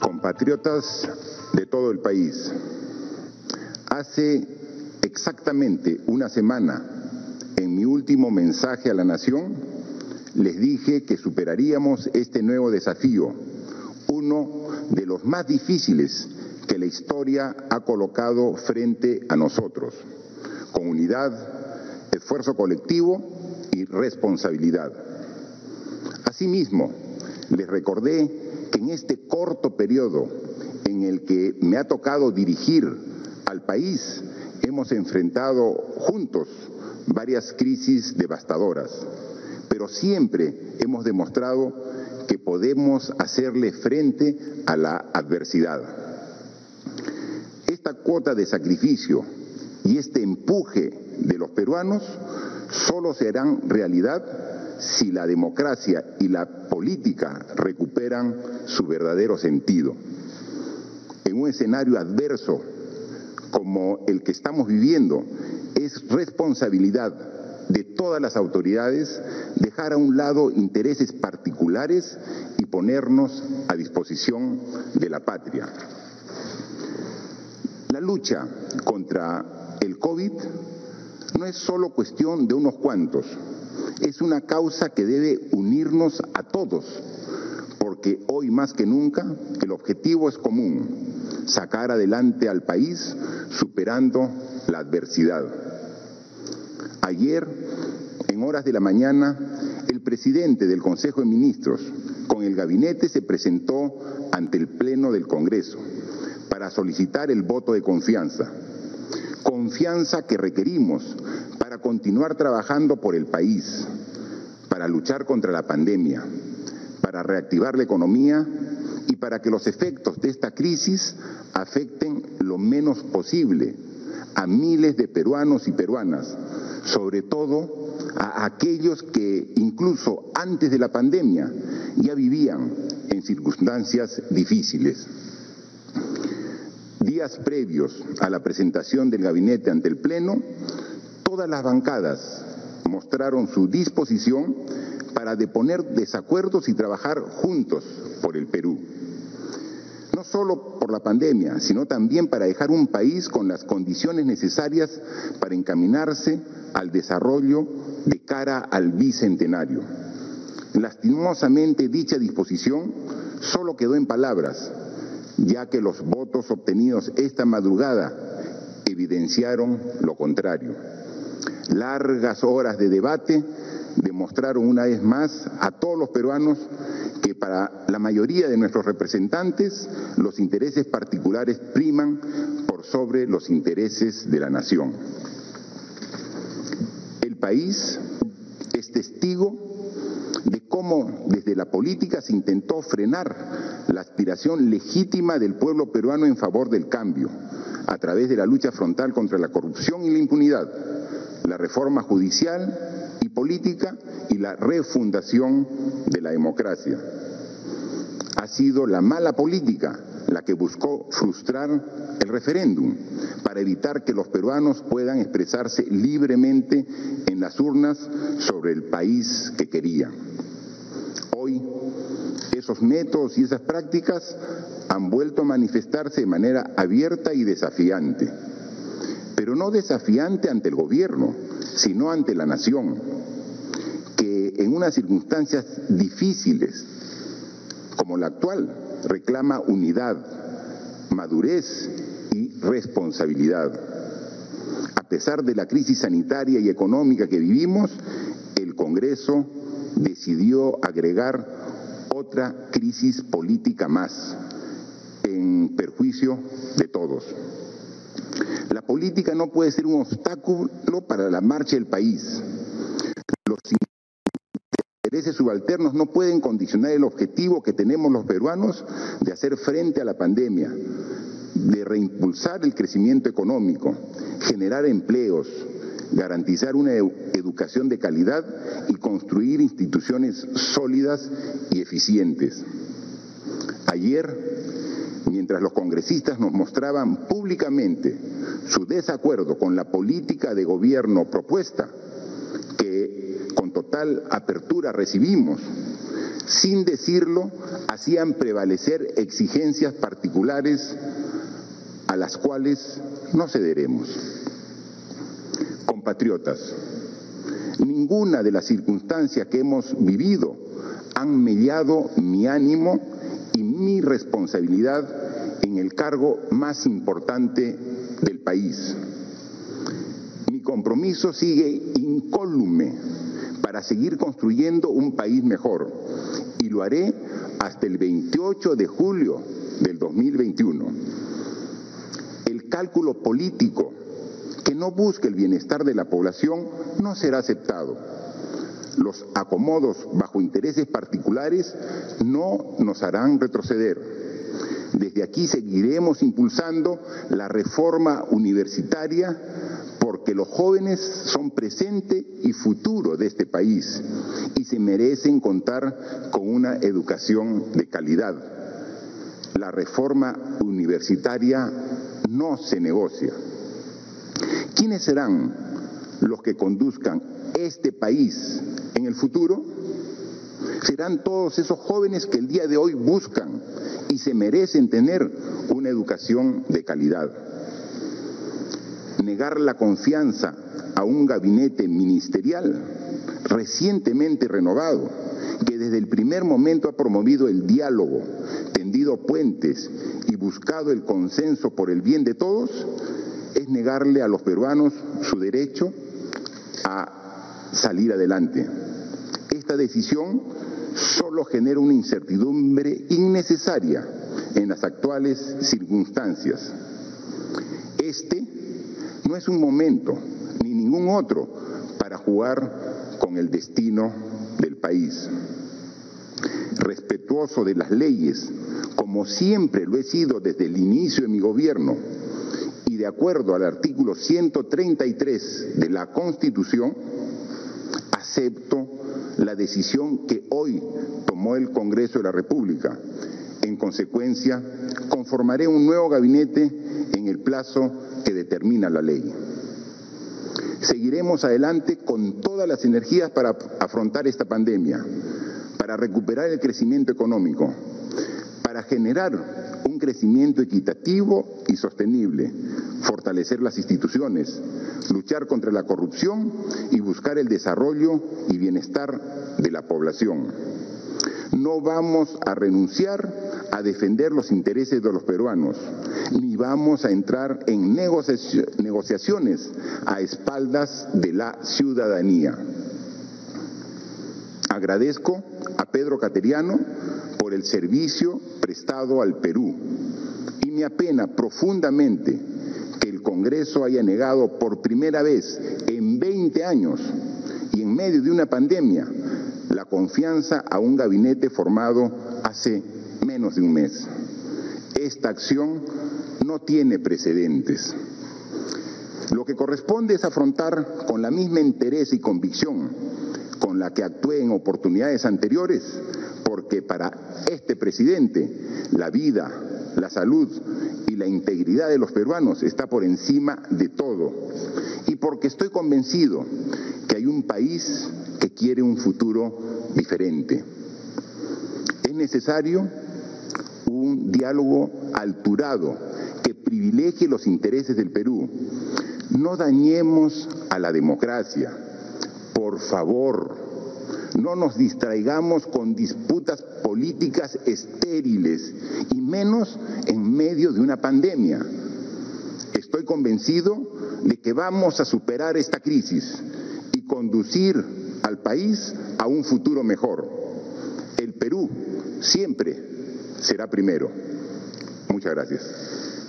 Compatriotas de todo el país, hace exactamente una semana, en mi último mensaje a la Nación, les dije que superaríamos este nuevo desafío, uno de los más difíciles que la historia ha colocado frente a nosotros, con unidad, esfuerzo colectivo y responsabilidad. Asimismo, les recordé que en este corto periodo en el que me ha tocado dirigir al país, hemos enfrentado juntos varias crisis devastadoras, pero siempre hemos demostrado que podemos hacerle frente a la adversidad. Esta cuota de sacrificio y este empuje de los peruanos solo serán realidad si la democracia y la política recuperan su verdadero sentido. En un escenario adverso como el que estamos viviendo, es responsabilidad de todas las autoridades dejar a un lado intereses particulares y ponernos a disposición de la patria. La lucha contra el COVID no es solo cuestión de unos cuantos, es una causa que debe unirnos a todos, porque hoy más que nunca el objetivo es común, sacar adelante al país superando la adversidad. Ayer, en horas de la mañana, el presidente del Consejo de Ministros con el gabinete se presentó ante el Pleno del Congreso para solicitar el voto de confianza. Confianza que requerimos continuar trabajando por el país, para luchar contra la pandemia, para reactivar la economía y para que los efectos de esta crisis afecten lo menos posible a miles de peruanos y peruanas, sobre todo a aquellos que incluso antes de la pandemia ya vivían en circunstancias difíciles. Días previos a la presentación del gabinete ante el Pleno, todas las bancadas mostraron su disposición para deponer desacuerdos y trabajar juntos por el Perú. No solo por la pandemia, sino también para dejar un país con las condiciones necesarias para encaminarse al desarrollo de cara al bicentenario. Lastimosamente dicha disposición solo quedó en palabras, ya que los votos obtenidos esta madrugada evidenciaron lo contrario. Largas horas de debate demostraron una vez más a todos los peruanos que para la mayoría de nuestros representantes los intereses particulares priman por sobre los intereses de la nación. El país es testigo de cómo desde la política se intentó frenar la aspiración legítima del pueblo peruano en favor del cambio, a través de la lucha frontal contra la corrupción y la impunidad, la reforma judicial y política y la refundación de la democracia. Ha sido la mala política la que buscó frustrar el referéndum para evitar que los peruanos puedan expresarse libremente en las urnas sobre el país que querían. Hoy, esos métodos y esas prácticas han vuelto a manifestarse de manera abierta y desafiante pero no desafiante ante el gobierno, sino ante la nación, que en unas circunstancias difíciles como la actual reclama unidad, madurez y responsabilidad. A pesar de la crisis sanitaria y económica que vivimos, el Congreso decidió agregar otra crisis política más, en perjuicio de todos. La política no puede ser un obstáculo para la marcha del país. Los intereses subalternos no pueden condicionar el objetivo que tenemos los peruanos de hacer frente a la pandemia, de reimpulsar el crecimiento económico, generar empleos, garantizar una educación de calidad y construir instituciones sólidas y eficientes. Ayer mientras los congresistas nos mostraban públicamente su desacuerdo con la política de gobierno propuesta, que con total apertura recibimos, sin decirlo, hacían prevalecer exigencias particulares a las cuales no cederemos. Compatriotas, ninguna de las circunstancias que hemos vivido han mellado mi ánimo mi responsabilidad en el cargo más importante del país. Mi compromiso sigue incólume para seguir construyendo un país mejor y lo haré hasta el 28 de julio del 2021. El cálculo político que no busque el bienestar de la población no será aceptado. Los acomodos bajo intereses particulares no nos harán retroceder. Desde aquí seguiremos impulsando la reforma universitaria porque los jóvenes son presente y futuro de este país y se merecen contar con una educación de calidad. La reforma universitaria no se negocia. ¿Quiénes serán los que conduzcan este país en el futuro? Serán todos esos jóvenes que el día de hoy buscan y se merecen tener una educación de calidad. Negar la confianza a un gabinete ministerial recientemente renovado, que desde el primer momento ha promovido el diálogo, tendido puentes y buscado el consenso por el bien de todos, es negarle a los peruanos su derecho a salir adelante. Esta decisión solo genera una incertidumbre innecesaria en las actuales circunstancias. Este no es un momento, ni ningún otro, para jugar con el destino del país. Respetuoso de las leyes, como siempre lo he sido desde el inicio de mi gobierno, y de acuerdo al artículo 133 de la Constitución, acepto la decisión que hoy tomó el Congreso de la República. En consecuencia, conformaré un nuevo gabinete en el plazo que determina la ley. Seguiremos adelante con todas las energías para afrontar esta pandemia, para recuperar el crecimiento económico, para generar crecimiento equitativo y sostenible, fortalecer las instituciones, luchar contra la corrupción y buscar el desarrollo y bienestar de la población. No vamos a renunciar a defender los intereses de los peruanos, ni vamos a entrar en negociaciones a espaldas de la ciudadanía. Agradezco a Pedro Cateriano por el servicio prestado al Perú y me apena profundamente que el Congreso haya negado por primera vez en 20 años y en medio de una pandemia la confianza a un gabinete formado hace menos de un mes. Esta acción no tiene precedentes. Lo que corresponde es afrontar con la misma interés y convicción con la que actué en oportunidades anteriores, porque para este presidente la vida, la salud y la integridad de los peruanos está por encima de todo. Y porque estoy convencido que hay un país que quiere un futuro diferente. Es necesario un diálogo alturado que privilegie los intereses del Perú. No dañemos a la democracia. Por favor, no nos distraigamos con disputas políticas estériles y menos en medio de una pandemia. Estoy convencido de que vamos a superar esta crisis y conducir al país a un futuro mejor. El Perú siempre será primero. Muchas gracias.